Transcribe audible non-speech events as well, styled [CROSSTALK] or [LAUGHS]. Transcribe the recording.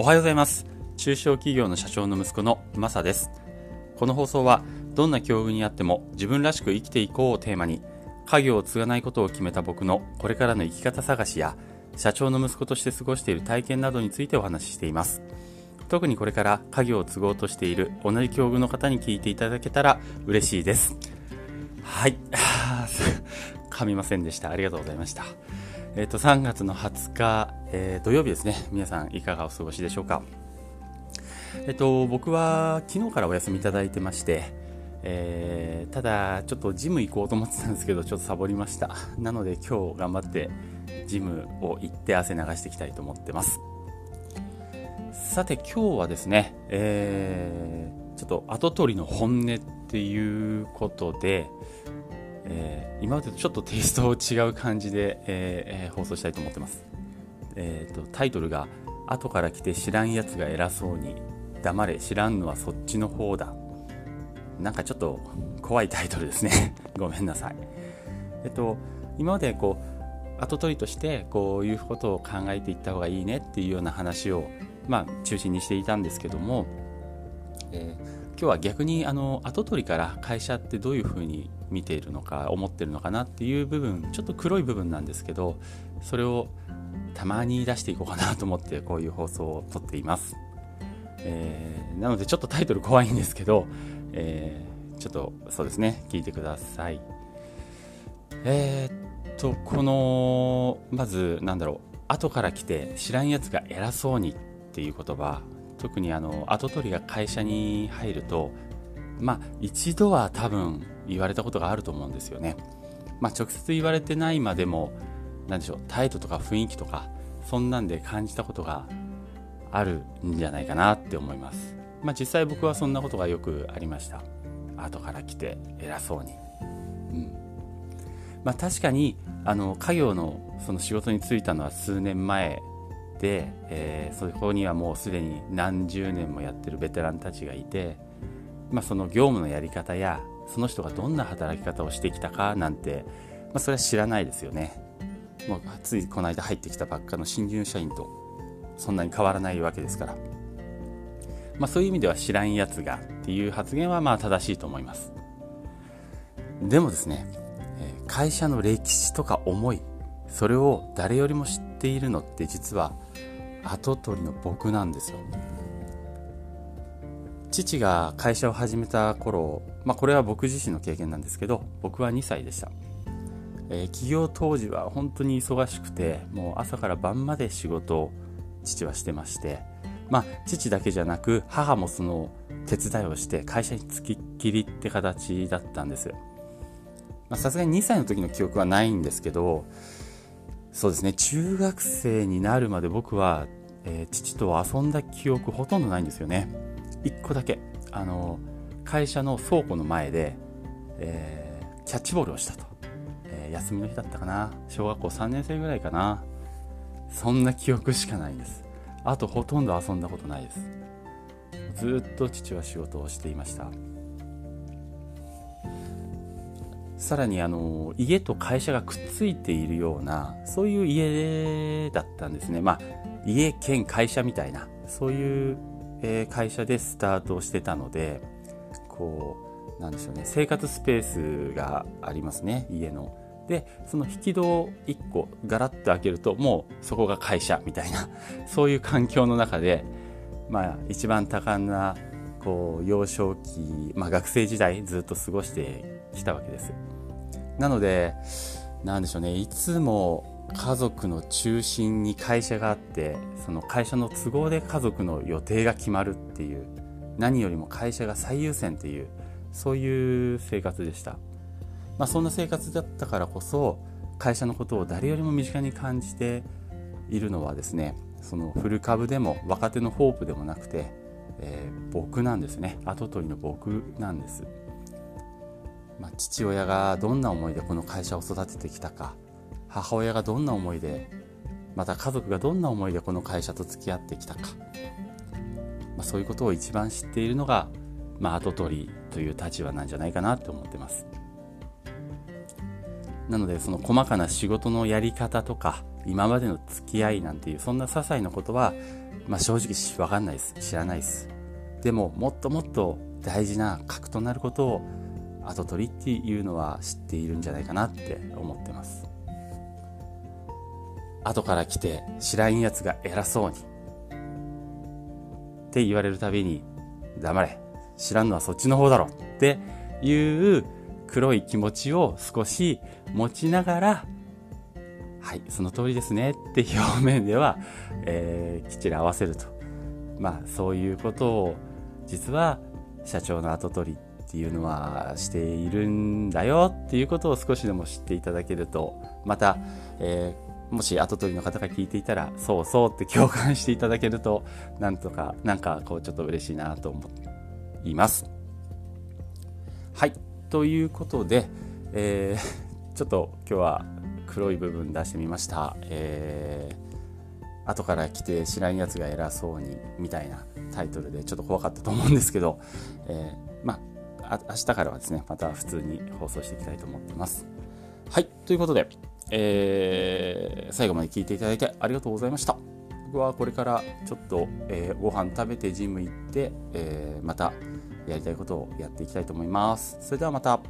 おはようございます。中小企業の社長の息子のマサです。この放送はどんな境遇にあっても自分らしく生きていこうをテーマに家業を継がないことを決めた僕のこれからの生き方探しや社長の息子として過ごしている体験などについてお話ししています。特にこれから家業を継ごうとしている同じ境遇の方に聞いていただけたら嬉しいです。はい。[LAUGHS] 噛みませんでした。ありがとうございました。えっ、ー、と3月の20日、えー、土曜日ですね。皆さんいかがお過ごしでしょうか？えっ、ー、と僕は昨日からお休みいただいてましてえー、ただちょっとジム行こうと思ってたんですけどちょっとサボりました。なので今日頑張ってジムを行って汗流していきたいと思ってます。さて今日はですね、えー、ちょっと後取りの本音っていうことで、えー、今までとちょっとテイストを違う感じで、えー、放送したいと思ってます、えーと、タイトルが「後から来て知らんやつが偉そうに黙れ知らんのはそっちの方だ」なんかちょっと怖いタイトルですね。[LAUGHS] ごめんなさい。えっと今までこう後取りとしてこういうことを考えていった方がいいねっていうような話をまあ中心にしていたんですけども、えー、今日は逆にあの後取りから会社ってどういうふうに見ているのか思ってるのかなっていう部分ちょっと黒い部分なんですけどそれをたまに出していこうかなと思ってこういう放送を撮っています、えー、なのでちょっとタイトル怖いんですけどえー、ちょっとそうですね聞いてください。えー、っとこのまずなんだろう後から来て知らんやつが偉そうにっていう言葉特にあの後取りが会社に入るとまあ一度は多分言われたことがあると思うんですよね。まあ直接言われてないまでも何でしょう態度とか雰囲気とかそんなんで感じたことがあるんじゃないかなって思います。まあ、実際僕はそんなことがよくありました。後から来て偉そうに、うん。まあ、確かにあの家業のその仕事に就いたのは数年前で、えー、そこにはもうすでに何十年もやってるベテランたちがいて、まあ、その業務のやり方やその人がどんな働き方をしてきたかなんて、まあ、それは知らないですよね。もうついこの間入ってきたばっかの新入社員とそんなに変わらないわけですから。まあ、そういう意味では知らんやつがっていう発言はまあ正しいと思います。でもですね会社の歴史とか思いそれを誰よりも知っているのって実は跡取りの僕なんですよ。父が会社を始めた頃、まあ、これは僕自身の経験なんですけど僕は2歳でした、えー、起業当時は本当に忙しくてもう朝から晩まで仕事を父はしてましてまあ、父だけじゃなく母もその手伝いをして会社に付きっきりって形だったんですさすがに2歳の時の記憶はないんですけどそうですね。中学生になるまで僕は、えー、父と遊んだ記憶ほとんどないんですよね。1個だけ。あの会社の倉庫の前で、えー、キャッチボールをしたと、えー、休みの日だったかな。小学校3年生ぐらいかな。そんな記憶しかないんです。あとほとんど遊んだことないです。ずっと父は仕事をしていました。さらにあの家と会社がくっついているようなそういう家だったんですね。まあ家兼会社みたいなそういう、え、会社でスタートしてたのでこうなんでしょうね生活スペースがありますね家の。でその引き戸を1個ガラッと開けるともうそこが会社みたいな [LAUGHS] そういう環境の中で、まあ、一番多感なこう幼少期、まあ、学生時代ずっと過ごしてきたわけです。なのでなんでしょうね。いつも家族の中心に会社があってその会社の都合で家族の予定が決まるっていう何よりも会社が最優先っていうそういう生活でした。まあ、そんな生活だったからこそ会社のことを誰よりも身近に感じているのはですねそのフル株でも若手のホープでもなくて、えー、僕なんですね。跡取りの僕なんです、まあ、父親がどんな思いでこの会社を育ててきたか母親がどんな思いでまた家族がどんな思いでこの会社と付き合ってきたか、まあ、そういうことを一番知っているのが、まあ、跡取りという立場なんじゃないかなと思ってます。なのでその細かな仕事のやり方とか今までの付き合いなんていうそんな些細なことは、まあ、正直分かんないです。知らないです。でももっともっと大事な核となることを後取りっていうのは知っているんじゃないかなって思ってます後から来て知らんやつが偉そうにって言われるたびに黙れ知らんのはそっちの方だろっていう黒い気持ちを少し持ちながらはい、その通りですねって表面では、えー、きっちり合わせると。まあ、そういうことを、実は社長の後取りっていうのはしているんだよっていうことを少しでも知っていただけると、また、えー、もし後取りの方が聞いていたら、そうそうって共感していただけると、なんとか、なんかこうちょっと嬉しいなと思います。はい。ということで、えー、ちょっと今日は黒い部分出してみました。えー、後から来て知らんやつが偉そうにみたいなタイトルでちょっと怖かったと思うんですけど、えー、まあ、あ明日からはですね、また普通に放送していきたいと思ってます。はい、ということで、えー、最後まで聞いていただいてありがとうございました。僕はこれからちょっと、えー、ご飯食べてジム行って、えー、またやりたいことをやっていきたいと思います。それではまた。